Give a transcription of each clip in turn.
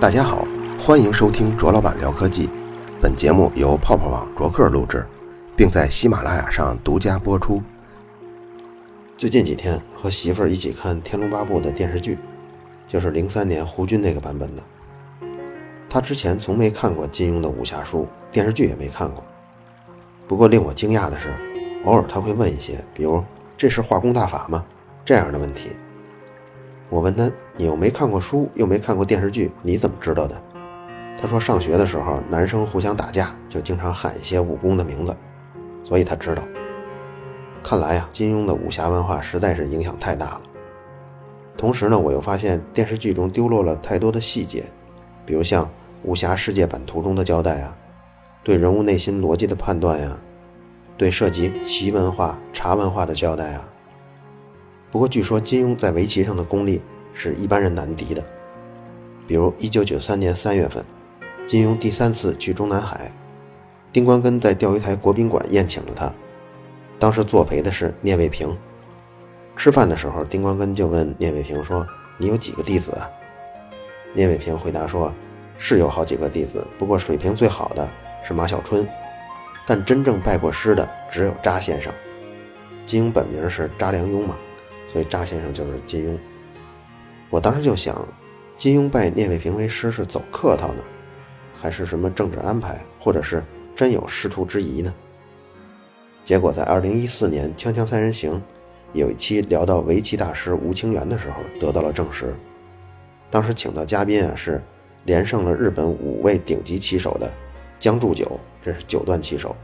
大家好，欢迎收听卓老板聊科技。本节目由泡泡网卓克录制，并在喜马拉雅上独家播出。最近几天和媳妇儿一起看《天龙八部》的电视剧，就是零三年胡军那个版本的。他之前从没看过金庸的武侠书，电视剧也没看过。不过令我惊讶的是，偶尔他会问一些，比如“这是化功大法吗”这样的问题。我问他：“你又没看过书，又没看过电视剧，你怎么知道的？”他说：“上学的时候，男生互相打架，就经常喊一些武功的名字，所以他知道。”看来呀，金庸的武侠文化实在是影响太大了。同时呢，我又发现电视剧中丢落了太多的细节，比如像武侠世界版图中的交代啊，对人物内心逻辑的判断呀，对涉及奇文化、茶文化的交代啊。不过据说金庸在围棋上的功力是一般人难敌的。比如1993年3月份，金庸第三次去中南海，丁光根在钓鱼台国宾馆宴请了他。当时作陪的是聂卫平。吃饭的时候，丁光根就问聂卫平说：“你有几个弟子啊？”聂卫平回答说：“是有好几个弟子，不过水平最好的是马小春，但真正拜过师的只有查先生。金庸本名是查良镛嘛，所以查先生就是金庸。我当时就想，金庸拜聂卫平为师是走客套呢，还是什么政治安排，或者是真有师徒之谊呢？”结果在二零一四年《锵锵三人行》有一期聊到围棋大师吴清源的时候，得到了证实。当时请到嘉宾啊是连胜了日本五位顶级棋手的江铸九，这是九段棋手。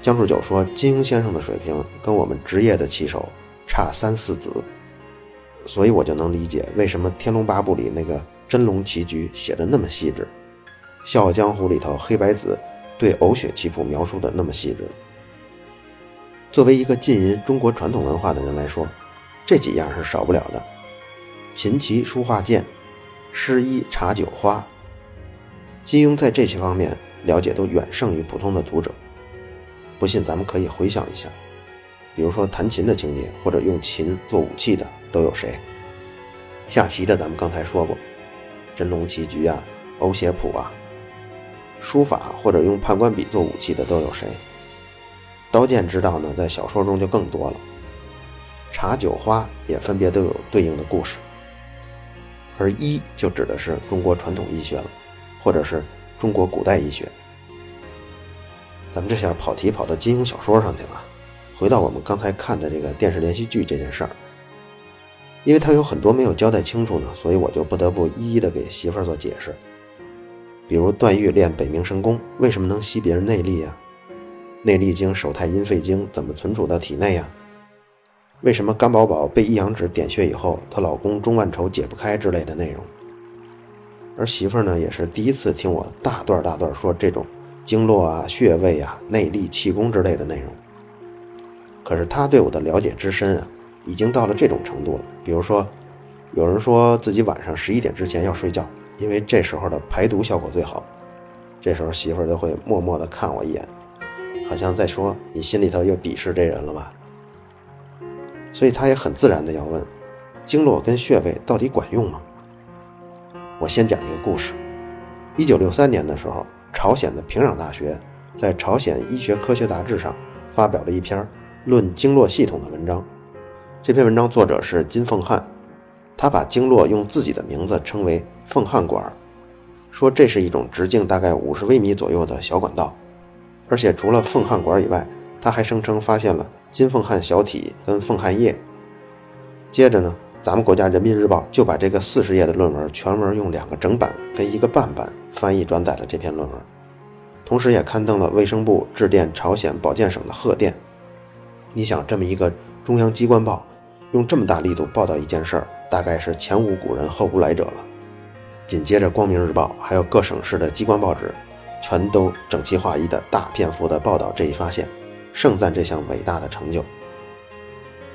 江铸九说：“金庸先生的水平跟我们职业的棋手差三四子，所以我就能理解为什么《天龙八部》里那个真龙棋局写的那么细致，《笑傲江湖》里头黑白子对呕血棋谱描述的那么细致。”作为一个浸淫中国传统文化的人来说，这几样是少不了的：琴棋书画剑、诗衣茶酒花。金庸在这些方面了解都远胜于普通的读者。不信，咱们可以回想一下，比如说弹琴的情节，或者用琴做武器的都有谁？下棋的咱们刚才说过，真龙棋局啊、欧血谱啊。书法或者用判官笔做武器的都有谁？刀剑之道呢，在小说中就更多了。茶酒花也分别都有对应的故事，而医就指的是中国传统医学了，或者是中国古代医学。咱们这下跑题跑到金庸小说上去了，回到我们刚才看的这个电视连续剧这件事儿，因为他有很多没有交代清楚呢，所以我就不得不一一的给媳妇儿做解释。比如段誉练北冥神功，为什么能吸别人内力呀？内力经、手太阴肺经怎么存储到体内呀？为什么甘宝宝被一阳指点穴以后，她老公钟万愁解不开之类的内容？而媳妇儿呢，也是第一次听我大段大段说这种经络啊、穴位啊、内力、气功之类的内容。可是他对我的了解之深啊，已经到了这种程度了。比如说，有人说自己晚上十一点之前要睡觉，因为这时候的排毒效果最好。这时候媳妇儿都会默默地看我一眼。好像在说你心里头又鄙视这人了吧？所以他也很自然的要问：经络跟穴位到底管用吗？我先讲一个故事。一九六三年的时候，朝鲜的平壤大学在《朝鲜医学科学杂志》上发表了一篇论经络系统的文章。这篇文章作者是金凤汉，他把经络用自己的名字称为“凤汉管”，说这是一种直径大概五十微米左右的小管道。而且除了凤汉管以外，他还声称发现了金凤汉小体跟凤汉液。接着呢，咱们国家人民日报就把这个四十页的论文全文用两个整版跟一个半版翻译转载了这篇论文，同时也刊登了卫生部致电朝鲜保健省的贺电。你想，这么一个中央机关报，用这么大力度报道一件事儿，大概是前无古人后无来者了。紧接着，光明日报还有各省市的机关报纸。全都整齐划一的大篇幅的报道这一发现，盛赞这项伟大的成就。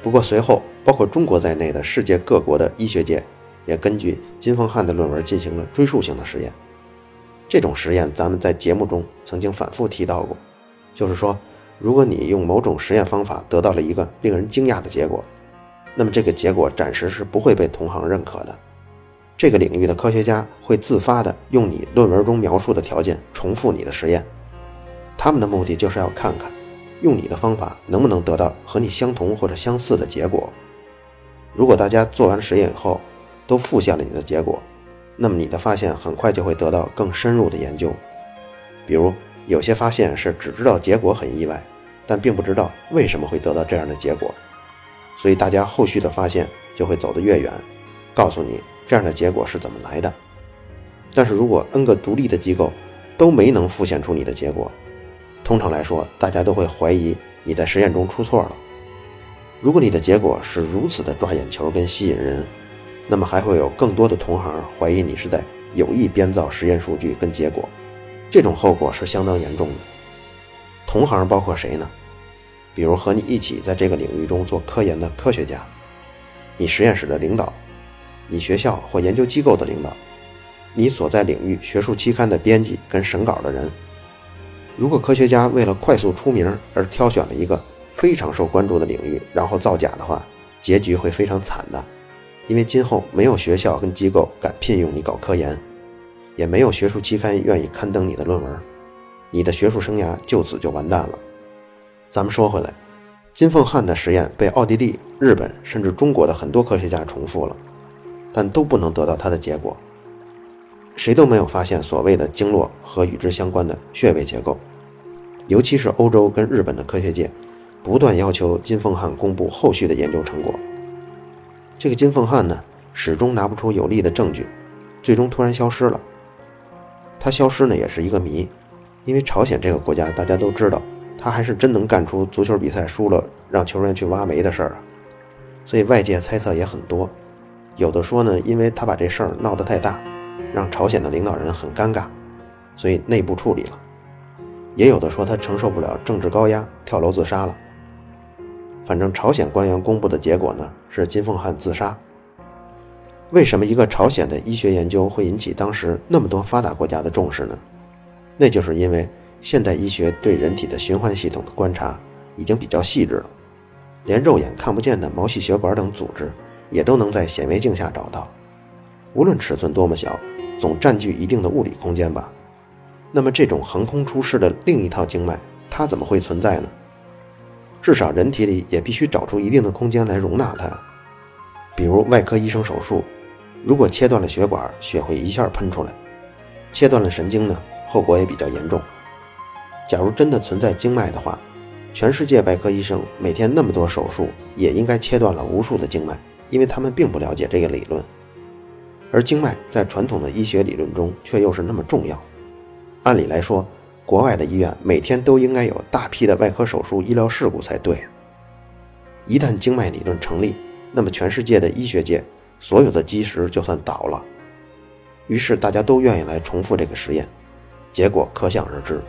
不过随后，包括中国在内的世界各国的医学界，也根据金凤汉的论文进行了追溯性的实验。这种实验咱们在节目中曾经反复提到过，就是说，如果你用某种实验方法得到了一个令人惊讶的结果，那么这个结果暂时是不会被同行认可的。这个领域的科学家会自发的用你论文中描述的条件重复你的实验，他们的目的就是要看看，用你的方法能不能得到和你相同或者相似的结果。如果大家做完实验以后都复现了你的结果，那么你的发现很快就会得到更深入的研究。比如有些发现是只知道结果很意外，但并不知道为什么会得到这样的结果，所以大家后续的发现就会走得越远，告诉你。这样的结果是怎么来的？但是如果 n 个独立的机构都没能复现出你的结果，通常来说，大家都会怀疑你在实验中出错了。如果你的结果是如此的抓眼球跟吸引人，那么还会有更多的同行怀疑你是在有意编造实验数据跟结果，这种后果是相当严重的。同行包括谁呢？比如和你一起在这个领域中做科研的科学家，你实验室的领导。你学校或研究机构的领导，你所在领域学术期刊的编辑跟审稿的人，如果科学家为了快速出名而挑选了一个非常受关注的领域，然后造假的话，结局会非常惨的，因为今后没有学校跟机构敢聘用你搞科研，也没有学术期刊愿意刊登你的论文，你的学术生涯就此就完蛋了。咱们说回来，金凤汉的实验被奥地利、日本甚至中国的很多科学家重复了。但都不能得到它的结果。谁都没有发现所谓的经络和与之相关的穴位结构，尤其是欧洲跟日本的科学界，不断要求金凤汉公布后续的研究成果。这个金凤汉呢，始终拿不出有力的证据，最终突然消失了。他消失呢，也是一个谜，因为朝鲜这个国家大家都知道，他还是真能干出足球比赛输了让球员去挖煤的事儿啊，所以外界猜测也很多。有的说呢，因为他把这事儿闹得太大，让朝鲜的领导人很尴尬，所以内部处理了；也有的说他承受不了政治高压，跳楼自杀了。反正朝鲜官员公布的结果呢是金凤汉自杀。为什么一个朝鲜的医学研究会引起当时那么多发达国家的重视呢？那就是因为现代医学对人体的循环系统的观察已经比较细致了，连肉眼看不见的毛细血管等组织。也都能在显微镜下找到，无论尺寸多么小，总占据一定的物理空间吧。那么这种横空出世的另一套经脉，它怎么会存在呢？至少人体里也必须找出一定的空间来容纳它。比如外科医生手术，如果切断了血管，血会一下喷出来；切断了神经呢，后果也比较严重。假如真的存在经脉的话，全世界外科医生每天那么多手术，也应该切断了无数的经脉。因为他们并不了解这个理论，而经脉在传统的医学理论中却又是那么重要。按理来说，国外的医院每天都应该有大批的外科手术医疗事故才对。一旦经脉理论成立，那么全世界的医学界所有的基石就算倒了。于是大家都愿意来重复这个实验，结果可想而知。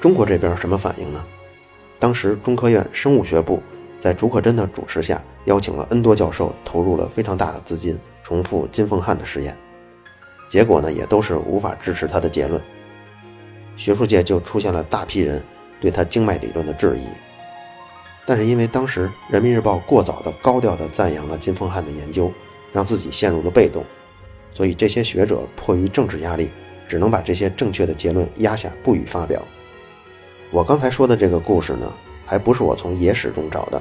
中国这边什么反应呢？当时中科院生物学部。在竺可桢的主持下，邀请了 N 多教授，投入了非常大的资金，重复金凤汉的实验，结果呢，也都是无法支持他的结论。学术界就出现了大批人对他经脉理论的质疑。但是因为当时《人民日报》过早的高调的赞扬了金凤汉的研究，让自己陷入了被动，所以这些学者迫于政治压力，只能把这些正确的结论压下，不予发表。我刚才说的这个故事呢？还不是我从野史中找的，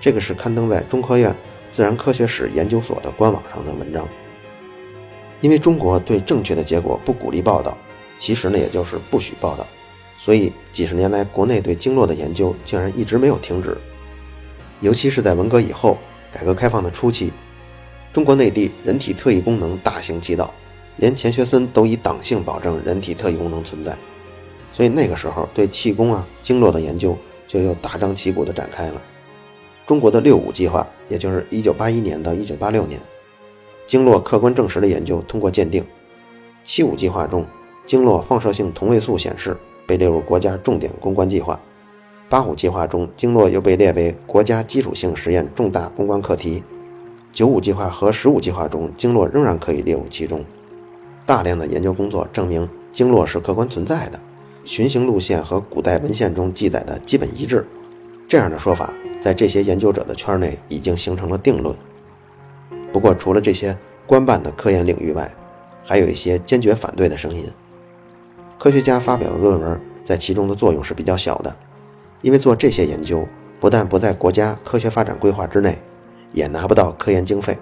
这个是刊登在中科院自然科学史研究所的官网上的文章。因为中国对正确的结果不鼓励报道，其实呢也就是不许报道，所以几十年来国内对经络的研究竟然一直没有停止。尤其是在文革以后，改革开放的初期，中国内地人体特异功能大行其道，连钱学森都以党性保证人体特异功能存在，所以那个时候对气功啊经络的研究。就又大张旗鼓地展开了。中国的六五计划，也就是1981年到1986年，经络客观证实的研究通过鉴定。七五计划中，经络放射性同位素显示被列入国家重点攻关计划。八五计划中，经络又被列为国家基础性实验重大攻关课题。九五计划和十五计划中，经络仍然可以列入其中。大量的研究工作证明，经络是客观存在的。循行路线和古代文献中记载的基本一致，这样的说法在这些研究者的圈内已经形成了定论。不过，除了这些官办的科研领域外，还有一些坚决反对的声音。科学家发表的论文在其中的作用是比较小的，因为做这些研究不但不在国家科学发展规划之内，也拿不到科研经费，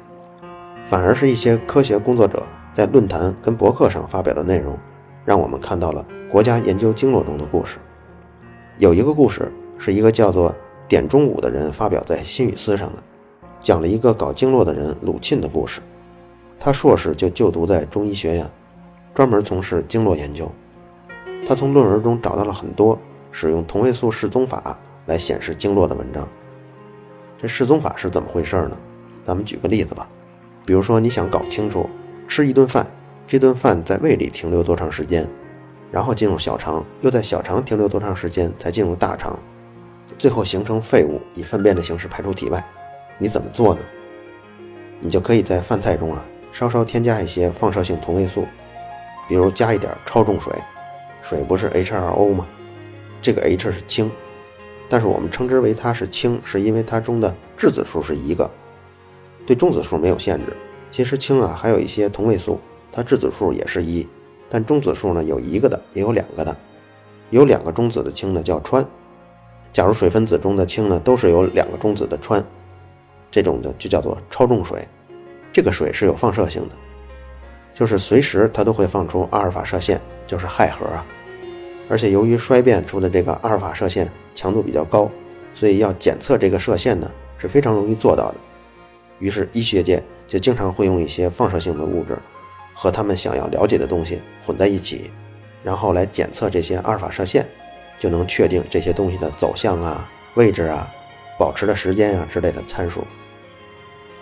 反而是一些科学工作者在论坛跟博客上发表的内容，让我们看到了国家研究经络中的故事。有一个故事是一个叫做点中武的人发表在《新语丝》上的，讲了一个搞经络的人鲁沁的故事。他硕士就就读在中医学院，专门从事经络研究。他从论文中找到了很多使用同位素示踪法来显示经络的文章。这示踪法是怎么回事呢？咱们举个例子吧，比如说你想搞清楚吃一顿饭，这顿饭在胃里停留多长时间。然后进入小肠，又在小肠停留多长时间才进入大肠，最后形成废物，以粪便的形式排出体外。你怎么做呢？你就可以在饭菜中啊，稍稍添加一些放射性同位素，比如加一点超重水。水不是 H2O 吗？这个 H 是氢，但是我们称之为它是氢，是因为它中的质子数是一个，对中子数没有限制。其实氢啊还有一些同位素，它质子数也是一。但中子数呢，有一个的，也有两个的，有两个中子的氢呢叫氚。假如水分子中的氢呢都是有两个中子的氚，这种的就叫做超重水。这个水是有放射性的，就是随时它都会放出阿尔法射线，就是氦核啊。而且由于衰变出的这个阿尔法射线强度比较高，所以要检测这个射线呢是非常容易做到的。于是医学界就经常会用一些放射性的物质。和他们想要了解的东西混在一起，然后来检测这些阿尔法射线，就能确定这些东西的走向啊、位置啊、保持的时间啊之类的参数。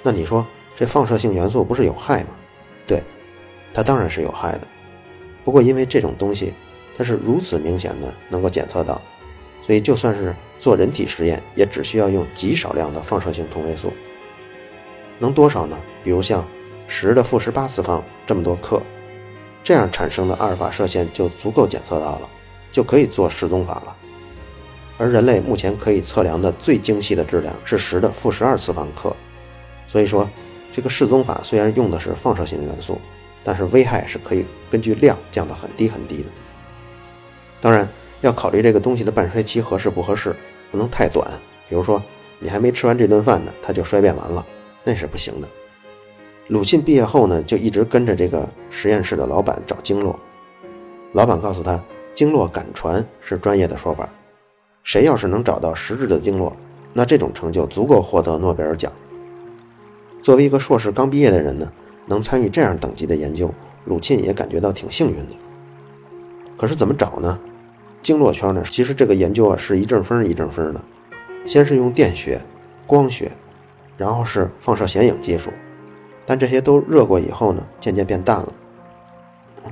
那你说这放射性元素不是有害吗？对，它当然是有害的。不过因为这种东西它是如此明显的能够检测到，所以就算是做人体实验，也只需要用极少量的放射性同位素。能多少呢？比如像。十的负十八次方这么多克，这样产生的阿尔法射线就足够检测到了，就可以做示踪法了。而人类目前可以测量的最精细的质量是十的负十二次方克，所以说这个示踪法虽然用的是放射性元素，但是危害是可以根据量降到很低很低的。当然要考虑这个东西的半衰期合适不合适，不能太短。比如说你还没吃完这顿饭呢，它就衰变完了，那是不行的。鲁沁毕业后呢，就一直跟着这个实验室的老板找经络。老板告诉他，经络感传是专业的说法。谁要是能找到实质的经络，那这种成就足够获得诺贝尔奖。作为一个硕士刚毕业的人呢，能参与这样等级的研究，鲁沁也感觉到挺幸运的。可是怎么找呢？经络圈呢，其实这个研究啊是一阵风一阵风的。先是用电学、光学，然后是放射显影技术。但这些都热过以后呢，渐渐变淡了。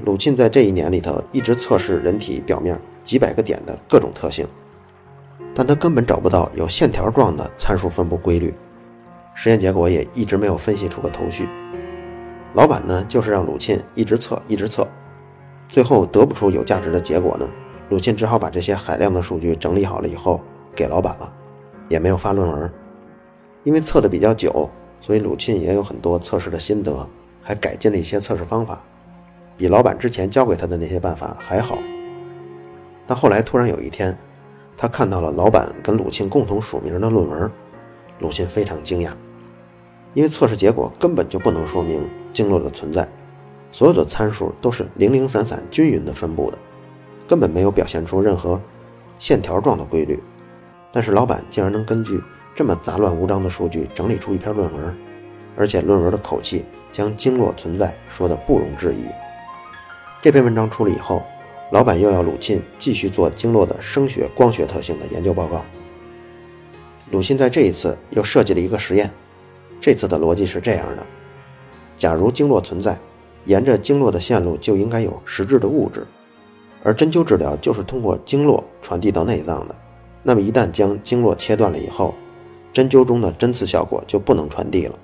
鲁沁在这一年里头一直测试人体表面几百个点的各种特性，但他根本找不到有线条状的参数分布规律，实验结果也一直没有分析出个头绪。老板呢，就是让鲁沁一直测，一直测，最后得不出有价值的结果呢，鲁沁只好把这些海量的数据整理好了以后给老板了，也没有发论文，因为测的比较久。所以鲁沁也有很多测试的心得，还改进了一些测试方法，比老板之前教给他的那些办法还好。但后来突然有一天，他看到了老板跟鲁沁共同署名的论文，鲁沁非常惊讶，因为测试结果根本就不能说明经络的存在，所有的参数都是零零散散、均匀的分布的，根本没有表现出任何线条状的规律。但是老板竟然能根据。这么杂乱无章的数据整理出一篇论文，而且论文的口气将经络存在说的不容置疑。这篇文章出了以后，老板又要鲁沁继续做经络的声学、光学特性的研究报告。鲁沁在这一次又设计了一个实验，这次的逻辑是这样的：假如经络存在，沿着经络的线路就应该有实质的物质，而针灸治疗就是通过经络传递到内脏的。那么一旦将经络切断了以后，针灸中的针刺效果就不能传递了。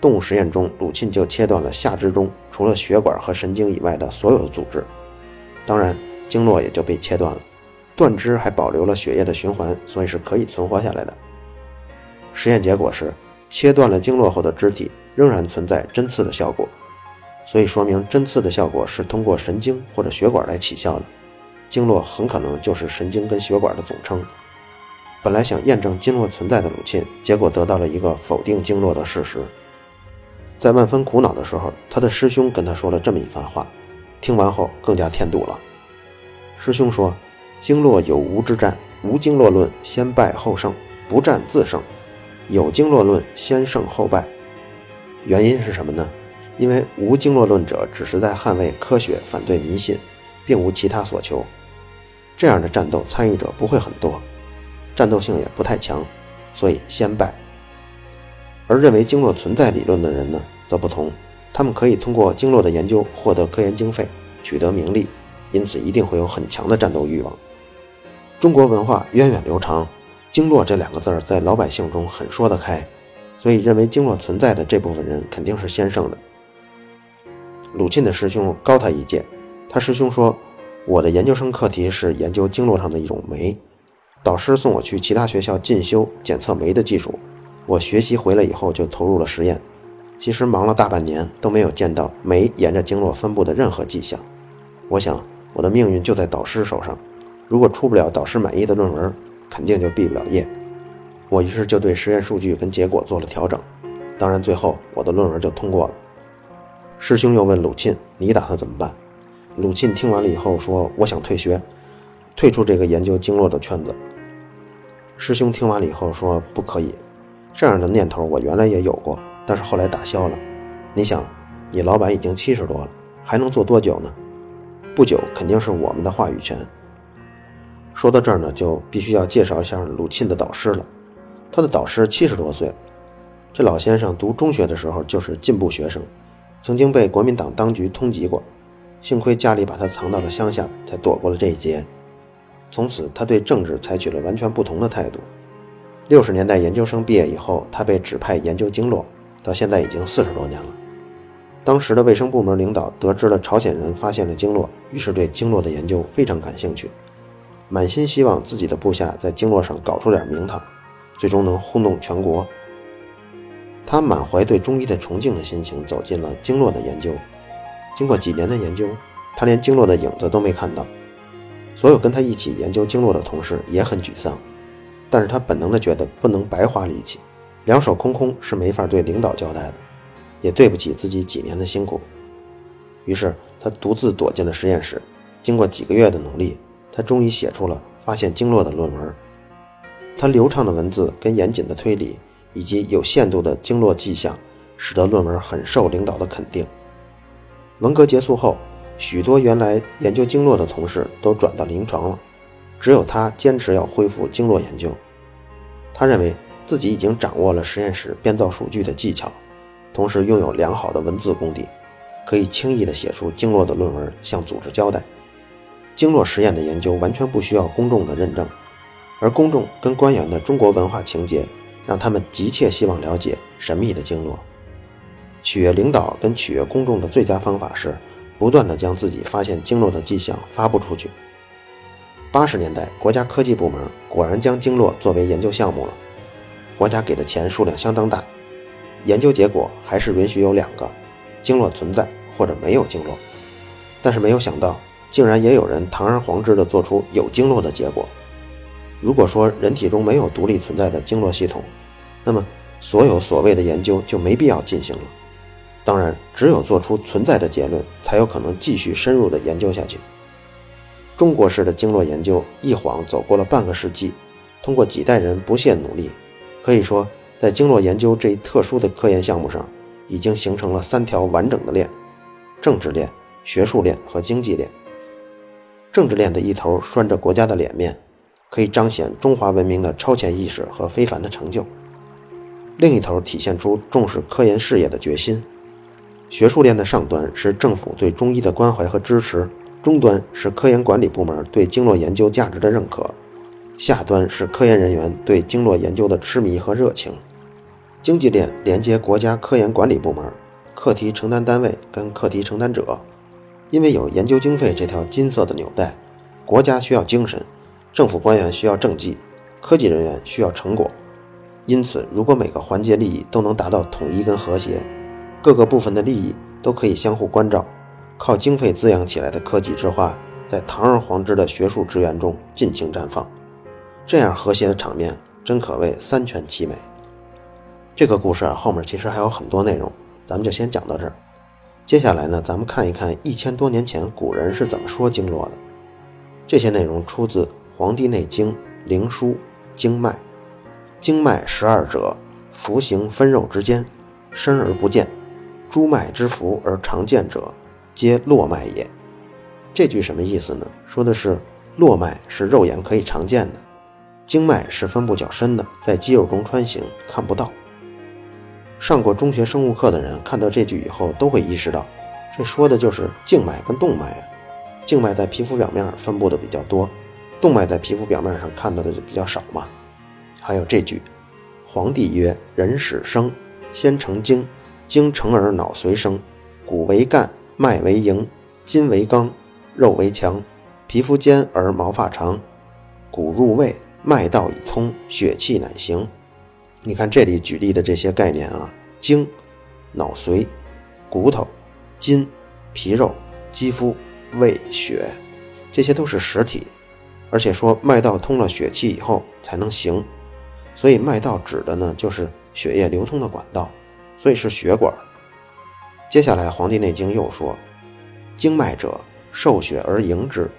动物实验中，鲁沁就切断了下肢中除了血管和神经以外的所有的组织，当然经络也就被切断了。断肢还保留了血液的循环，所以是可以存活下来的。实验结果是，切断了经络后的肢体仍然存在针刺的效果，所以说明针刺的效果是通过神经或者血管来起效的。经络很可能就是神经跟血管的总称。本来想验证经络存在的鲁沁，结果得到了一个否定经络的事实。在万分苦恼的时候，他的师兄跟他说了这么一番话，听完后更加添堵了。师兄说：“经络有无之战，无经络论先败后胜，不战自胜；有经络论先胜后败。原因是什么呢？因为无经络论者只是在捍卫科学，反对迷信，并无其他所求。这样的战斗参与者不会很多。”战斗性也不太强，所以先败。而认为经络存在理论的人呢，则不同，他们可以通过经络的研究获得科研经费，取得名利，因此一定会有很强的战斗欲望。中国文化源远流长，经络这两个字儿在老百姓中很说得开，所以认为经络存在的这部分人肯定是先胜的。鲁沁的师兄高他一届，他师兄说：“我的研究生课题是研究经络上的一种酶。”导师送我去其他学校进修检测酶的技术，我学习回来以后就投入了实验。其实忙了大半年都没有见到酶沿着经络分布的任何迹象。我想我的命运就在导师手上，如果出不了导师满意的论文，肯定就毕不了业。我于是就对实验数据跟结果做了调整，当然最后我的论文就通过了。师兄又问鲁沁：“你打算怎么办？”鲁沁听完了以后说：“我想退学，退出这个研究经络的圈子。”师兄听完了以后说：“不可以，这样的念头我原来也有过，但是后来打消了。你想，你老板已经七十多了，还能做多久呢？不久肯定是我们的话语权。”说到这儿呢，就必须要介绍一下鲁沁的导师了。他的导师七十多岁，这老先生读中学的时候就是进步学生，曾经被国民党当局通缉过，幸亏家里把他藏到了乡下，才躲过了这一劫。从此，他对政治采取了完全不同的态度。六十年代研究生毕业以后，他被指派研究经络，到现在已经四十多年了。当时的卫生部门领导得知了朝鲜人发现了经络，于是对经络的研究非常感兴趣，满心希望自己的部下在经络上搞出点名堂，最终能轰动全国。他满怀对中医的崇敬的心情走进了经络的研究。经过几年的研究，他连经络的影子都没看到。所有跟他一起研究经络的同事也很沮丧，但是他本能的觉得不能白花力气，两手空空是没法对领导交代的，也对不起自己几年的辛苦。于是他独自躲进了实验室，经过几个月的努力，他终于写出了发现经络的论文。他流畅的文字跟严谨的推理，以及有限度的经络迹象，使得论文很受领导的肯定。文革结束后。许多原来研究经络的同事都转到临床了，只有他坚持要恢复经络研究。他认为自己已经掌握了实验室编造数据的技巧，同时拥有良好的文字功底，可以轻易地写出经络的论文，向组织交代。经络实验的研究完全不需要公众的认证，而公众跟官员的中国文化情节，让他们急切希望了解神秘的经络。取悦领导跟取悦公众的最佳方法是。不断地将自己发现经络的迹象发布出去。八十年代，国家科技部门果然将经络作为研究项目了，国家给的钱数量相当大，研究结果还是允许有两个：经络存在或者没有经络。但是没有想到，竟然也有人堂而皇之地做出有经络的结果。如果说人体中没有独立存在的经络系统，那么所有所谓的研究就没必要进行了。当然，只有做出存在的结论，才有可能继续深入的研究下去。中国式的经络研究一晃走过了半个世纪，通过几代人不懈努力，可以说，在经络研究这一特殊的科研项目上，已经形成了三条完整的链：政治链、学术链和经济链。政治链的一头拴着国家的脸面，可以彰显中华文明的超前意识和非凡的成就；另一头体现出重视科研事业的决心。学术链的上端是政府对中医的关怀和支持，中端是科研管理部门对经络研究价值的认可，下端是科研人员对经络研究的痴迷和热情。经济链连接国家科研管理部门、课题承担单位跟课题承担者，因为有研究经费这条金色的纽带，国家需要精神，政府官员需要政绩，科技人员需要成果。因此，如果每个环节利益都能达到统一跟和谐，各个部分的利益都可以相互关照，靠经费滋养起来的科技之花，在堂而皇之的学术资源中尽情绽放，这样和谐的场面真可谓三全其美。这个故事啊，后面其实还有很多内容，咱们就先讲到这儿。接下来呢，咱们看一看一千多年前古人是怎么说经络的。这些内容出自《黄帝内经·灵枢·经脉》。经脉十二者，浮行分肉之间，深而不见。诸脉之浮而常见者，皆络脉也。这句什么意思呢？说的是络脉是肉眼可以常见的，经脉是分布较深的，在肌肉中穿行，看不到。上过中学生物课的人看到这句以后，都会意识到，这说的就是静脉跟动脉啊。静脉在皮肤表面分布的比较多，动脉在皮肤表面上看到的就比较少嘛。还有这句：“皇帝曰：人始生，先成精，精成而脑髓生。骨为干，脉为营，筋为刚，肉为强。皮肤坚而毛发长，骨入胃，脉道已通，血气乃行。”你看这里举例的这些概念啊，精、脑髓、骨头、筋、皮肉、肌肤。胃血，这些都是实体，而且说脉道通了血气以后才能行，所以脉道指的呢就是血液流通的管道，所以是血管。接下来《黄帝内经》又说：“经脉者，受血而盈之。”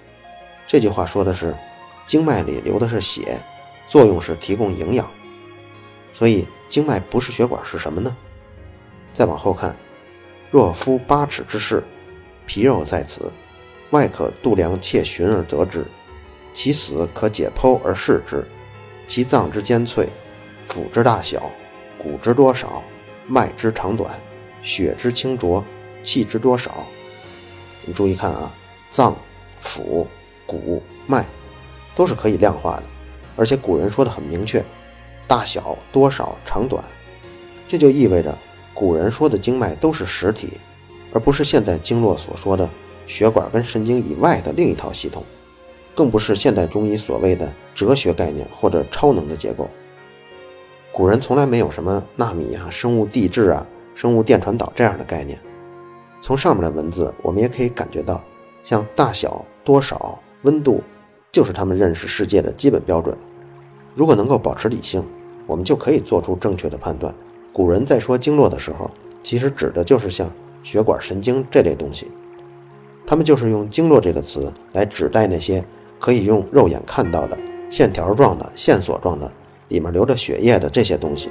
这句话说的是经脉里流的是血，作用是提供营养。所以经脉不是血管是什么呢？再往后看，若夫八尺之势，皮肉在此。外可度量切寻而得之，其死可解剖而视之，其脏之坚脆，腑之大小，骨之多少，脉之长短，血之清浊，气之多少。你注意看啊，脏、腑、骨、脉，都是可以量化的，而且古人说的很明确，大小、多少、长短，这就意味着古人说的经脉都是实体，而不是现代经络所说的。血管跟神经以外的另一套系统，更不是现代中医所谓的哲学概念或者超能的结构。古人从来没有什么纳米啊、生物地质啊、生物电传导这样的概念。从上面的文字，我们也可以感觉到，像大小、多少、温度，就是他们认识世界的基本标准。如果能够保持理性，我们就可以做出正确的判断。古人在说经络的时候，其实指的就是像血管、神经这类东西。他们就是用“经络”这个词来指代那些可以用肉眼看到的线条状的、线索状的、里面流着血液的这些东西。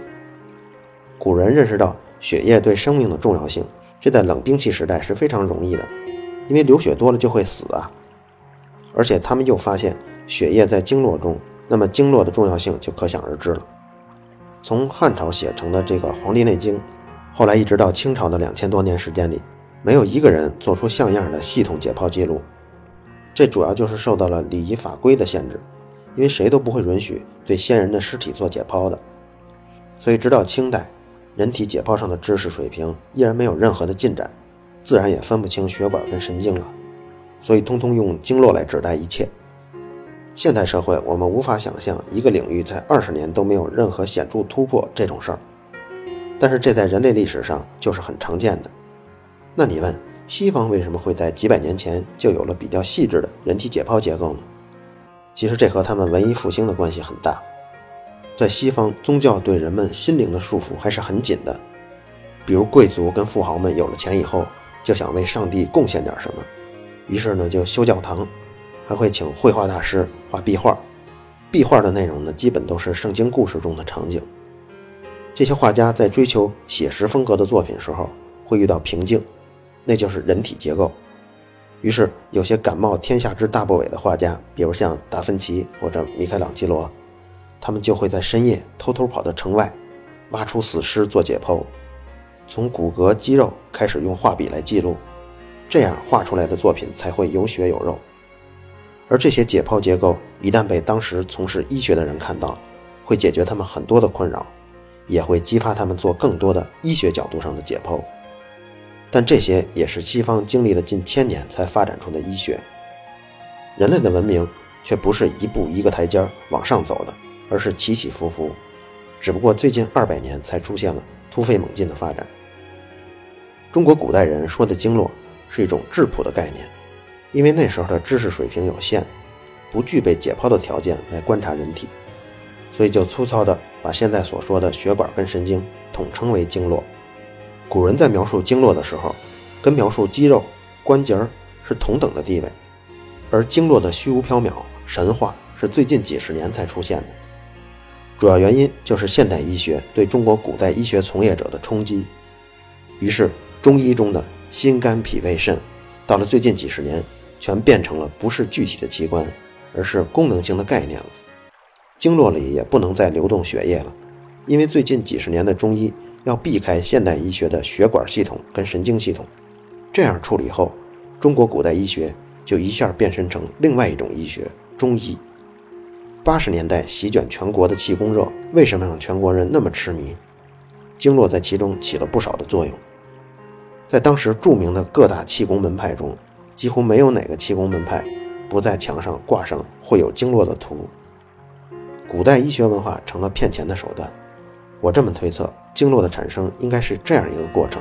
古人认识到血液对生命的重要性，这在冷兵器时代是非常容易的，因为流血多了就会死啊。而且他们又发现血液在经络中，那么经络的重要性就可想而知了。从汉朝写成的这个《黄帝内经》，后来一直到清朝的两千多年时间里。没有一个人做出像样的系统解剖记录，这主要就是受到了礼仪法规的限制，因为谁都不会允许对先人的尸体做解剖的。所以直到清代，人体解剖上的知识水平依然没有任何的进展，自然也分不清血管跟神经了，所以通通用经络来指代一切。现代社会，我们无法想象一个领域在二十年都没有任何显著突破这种事儿，但是这在人类历史上就是很常见的。那你问西方为什么会在几百年前就有了比较细致的人体解剖结构呢？其实这和他们文艺复兴的关系很大。在西方，宗教对人们心灵的束缚还是很紧的。比如贵族跟富豪们有了钱以后，就想为上帝贡献点什么，于是呢就修教堂，还会请绘画大师画壁画。壁画的内容呢，基本都是圣经故事中的场景。这些画家在追求写实风格的作品时候，会遇到瓶颈。那就是人体结构，于是有些感冒天下之大不韪的画家，比如像达芬奇或者米开朗基罗，他们就会在深夜偷偷跑到城外，挖出死尸做解剖，从骨骼肌肉开始用画笔来记录，这样画出来的作品才会有血有肉。而这些解剖结构一旦被当时从事医学的人看到，会解决他们很多的困扰，也会激发他们做更多的医学角度上的解剖。但这些也是西方经历了近千年才发展出的医学。人类的文明却不是一步一个台阶往上走的，而是起起伏伏。只不过最近二百年才出现了突飞猛进的发展。中国古代人说的经络是一种质朴的概念，因为那时候的知识水平有限，不具备解剖的条件来观察人体，所以就粗糙的把现在所说的血管跟神经统称为经络。古人在描述经络的时候，跟描述肌肉、关节儿是同等的地位，而经络的虚无缥缈、神话是最近几十年才出现的。主要原因就是现代医学对中国古代医学从业者的冲击，于是中医中的心、肝、脾、胃、肾，到了最近几十年，全变成了不是具体的器官，而是功能性的概念了。经络里也不能再流动血液了，因为最近几十年的中医要避开现代医学的血管系统跟神经系统，这样处理后，中国古代医学就一下变身成另外一种医学——中医。八十年代席卷全国的气功热，为什么让全国人那么痴迷？经络在其中起了不少的作用。在当时著名的各大气功门派中，几乎没有哪个气功门派不在墙上挂上绘有经络的图。古代医学文化成了骗钱的手段。我这么推测，经络的产生应该是这样一个过程：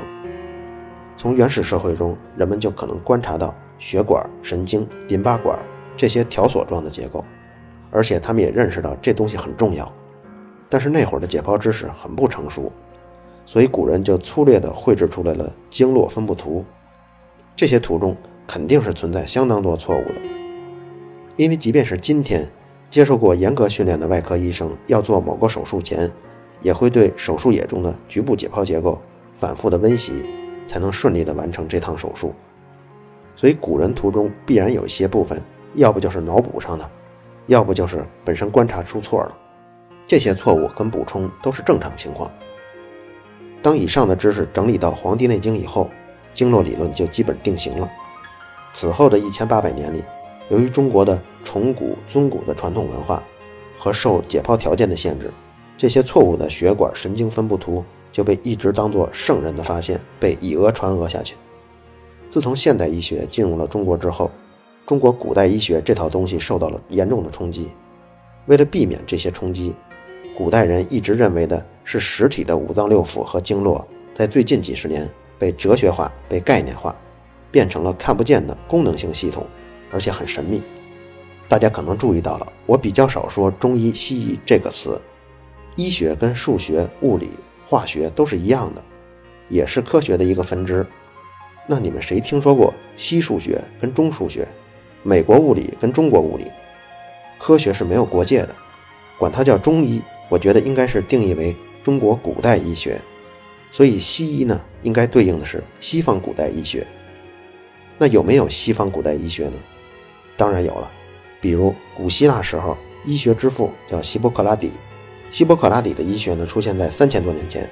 从原始社会中，人们就可能观察到血管、神经、淋巴管这些条索状的结构。而且他们也认识到这东西很重要，但是那会儿的解剖知识很不成熟，所以古人就粗略地绘制出来了经络分布图。这些图中肯定是存在相当多错误的，因为即便是今天接受过严格训练的外科医生，要做某个手术前，也会对手术野中的局部解剖结构反复的温习，才能顺利地完成这趟手术。所以古人图中必然有一些部分，要不就是脑补上的。要不就是本身观察出错了，这些错误跟补充都是正常情况。当以上的知识整理到《黄帝内经》以后，经络理论就基本定型了。此后的一千八百年里，由于中国的崇古尊古的传统文化和受解剖条件的限制，这些错误的血管神经分布图就被一直当作圣人的发现，被以讹传讹下去。自从现代医学进入了中国之后，中国古代医学这套东西受到了严重的冲击。为了避免这些冲击，古代人一直认为的是实体的五脏六腑和经络，在最近几十年被哲学化、被概念化，变成了看不见的功能性系统，而且很神秘。大家可能注意到了，我比较少说中医、西医这个词。医学跟数学、物理、化学都是一样的，也是科学的一个分支。那你们谁听说过西数学跟中数学？美国物理跟中国物理，科学是没有国界的，管它叫中医，我觉得应该是定义为中国古代医学，所以西医呢，应该对应的是西方古代医学。那有没有西方古代医学呢？当然有了，比如古希腊时候，医学之父叫希波克拉底，希波克拉底的医学呢，出现在三千多年前，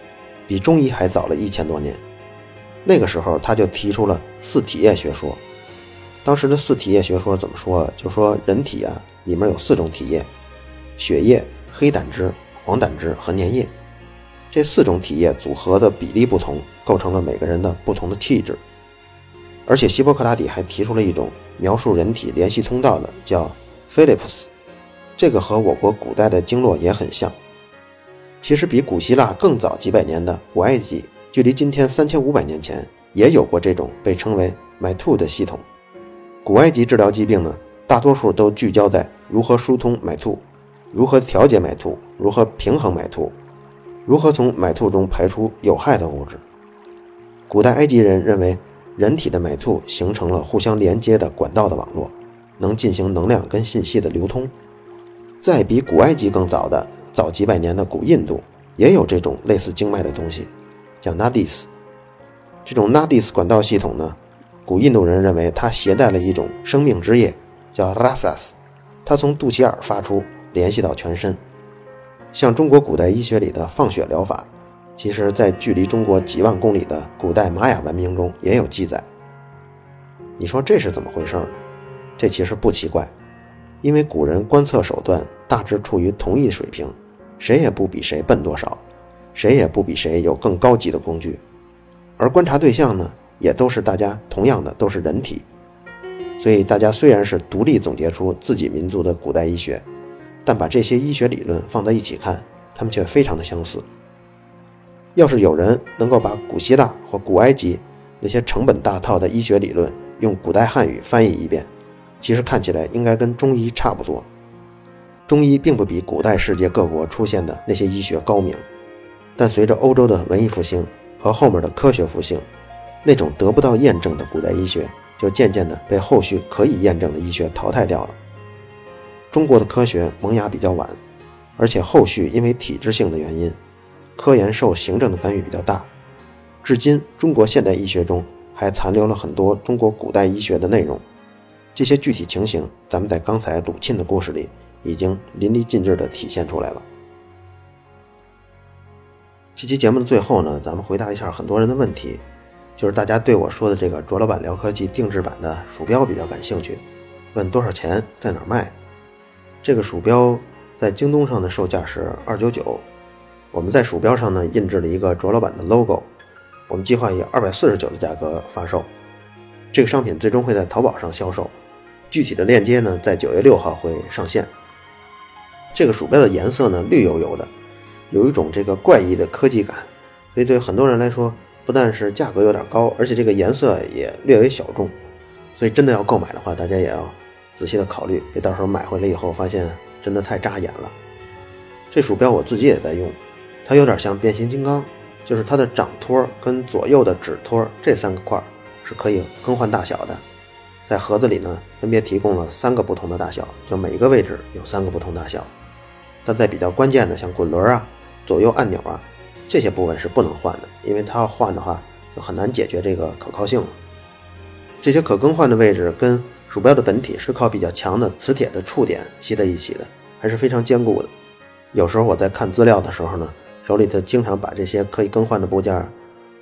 比中医还早了一千多年。那个时候他就提出了四体液学说。当时的四体液学说怎么说？就说人体啊，里面有四种体液：血液、黑胆汁、黄胆汁和粘液。这四种体液组合的比例不同，构成了每个人的不同的气质。而且希波克拉底还提出了一种描述人体联系通道的，叫 Philips。这个和我国古代的经络也很像。其实比古希腊更早几百年的古埃及，距离今天三千五百年前，也有过这种被称为 MyTo 的系统。古埃及治疗疾病呢，大多数都聚焦在如何疏通脉突，如何调节脉突，如何平衡脉突，如何从脉突中排出有害的物质。古代埃及人认为，人体的脉突形成了互相连接的管道的网络，能进行能量跟信息的流通。再比古埃及更早的早几百年的古印度，也有这种类似经脉的东西，叫 Nadis。这种 Nadis 管道系统呢？古印度人认为它携带了一种生命之液，叫 rasas，它从肚脐眼发出，联系到全身。像中国古代医学里的放血疗法，其实在距离中国几万公里的古代玛雅文明中也有记载。你说这是怎么回事呢？这其实不奇怪，因为古人观测手段大致处于同一水平，谁也不比谁笨多少，谁也不比谁有更高级的工具，而观察对象呢？也都是大家同样的，都是人体，所以大家虽然是独立总结出自己民族的古代医学，但把这些医学理论放在一起看，它们却非常的相似。要是有人能够把古希腊或古埃及那些成本大套的医学理论用古代汉语翻译一遍，其实看起来应该跟中医差不多。中医并不比古代世界各国出现的那些医学高明，但随着欧洲的文艺复兴和后面的科学复兴，那种得不到验证的古代医学就渐渐的被后续可以验证的医学淘汰掉了。中国的科学萌芽比较晚，而且后续因为体制性的原因。科研受行政的干预比较大，至今中国现代医学中还残留了很多中国古代医学的内容。这些具体情形，咱们在刚才鲁沁的故事里已经淋漓尽致地体现出来了。这期节目的最后呢，咱们回答一下很多人的问题，就是大家对我说的这个卓老板聊科技定制版的鼠标比较感兴趣，问多少钱，在哪儿卖？这个鼠标在京东上的售价是二九九。我们在鼠标上呢印制了一个卓老板的 logo，我们计划以二百四十九的价格发售。这个商品最终会在淘宝上销售，具体的链接呢在九月六号会上线。这个鼠标的颜色呢绿油油的，有一种这个怪异的科技感，所以对很多人来说，不但是价格有点高，而且这个颜色也略微小众。所以真的要购买的话，大家也要仔细的考虑，别到时候买回来以后发现真的太扎眼了。这鼠标我自己也在用。它有点像变形金刚，就是它的掌托跟左右的指托这三个块是可以更换大小的。在盒子里呢，分别提供了三个不同的大小，就每一个位置有三个不同大小。但在比较关键的，像滚轮啊、左右按钮啊这些部分是不能换的，因为它要换的话就很难解决这个可靠性了。这些可更换的位置跟鼠标的本体是靠比较强的磁铁的触点吸在一起的，还是非常坚固的。有时候我在看资料的时候呢。手里头经常把这些可以更换的部件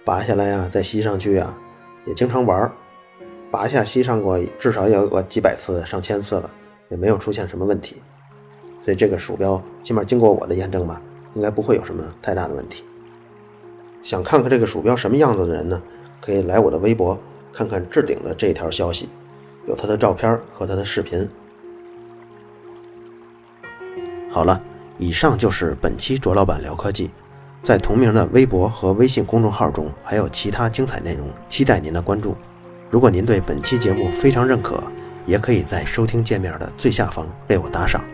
拔下来呀，再吸上去啊，也经常玩儿，拔下吸上过至少也有个几百次、上千次了，也没有出现什么问题。所以这个鼠标起码经过我的验证吧，应该不会有什么太大的问题。想看看这个鼠标什么样子的人呢，可以来我的微博看看置顶的这条消息，有它的照片和它的视频。好了。以上就是本期卓老板聊科技，在同名的微博和微信公众号中还有其他精彩内容，期待您的关注。如果您对本期节目非常认可，也可以在收听界面的最下方为我打赏。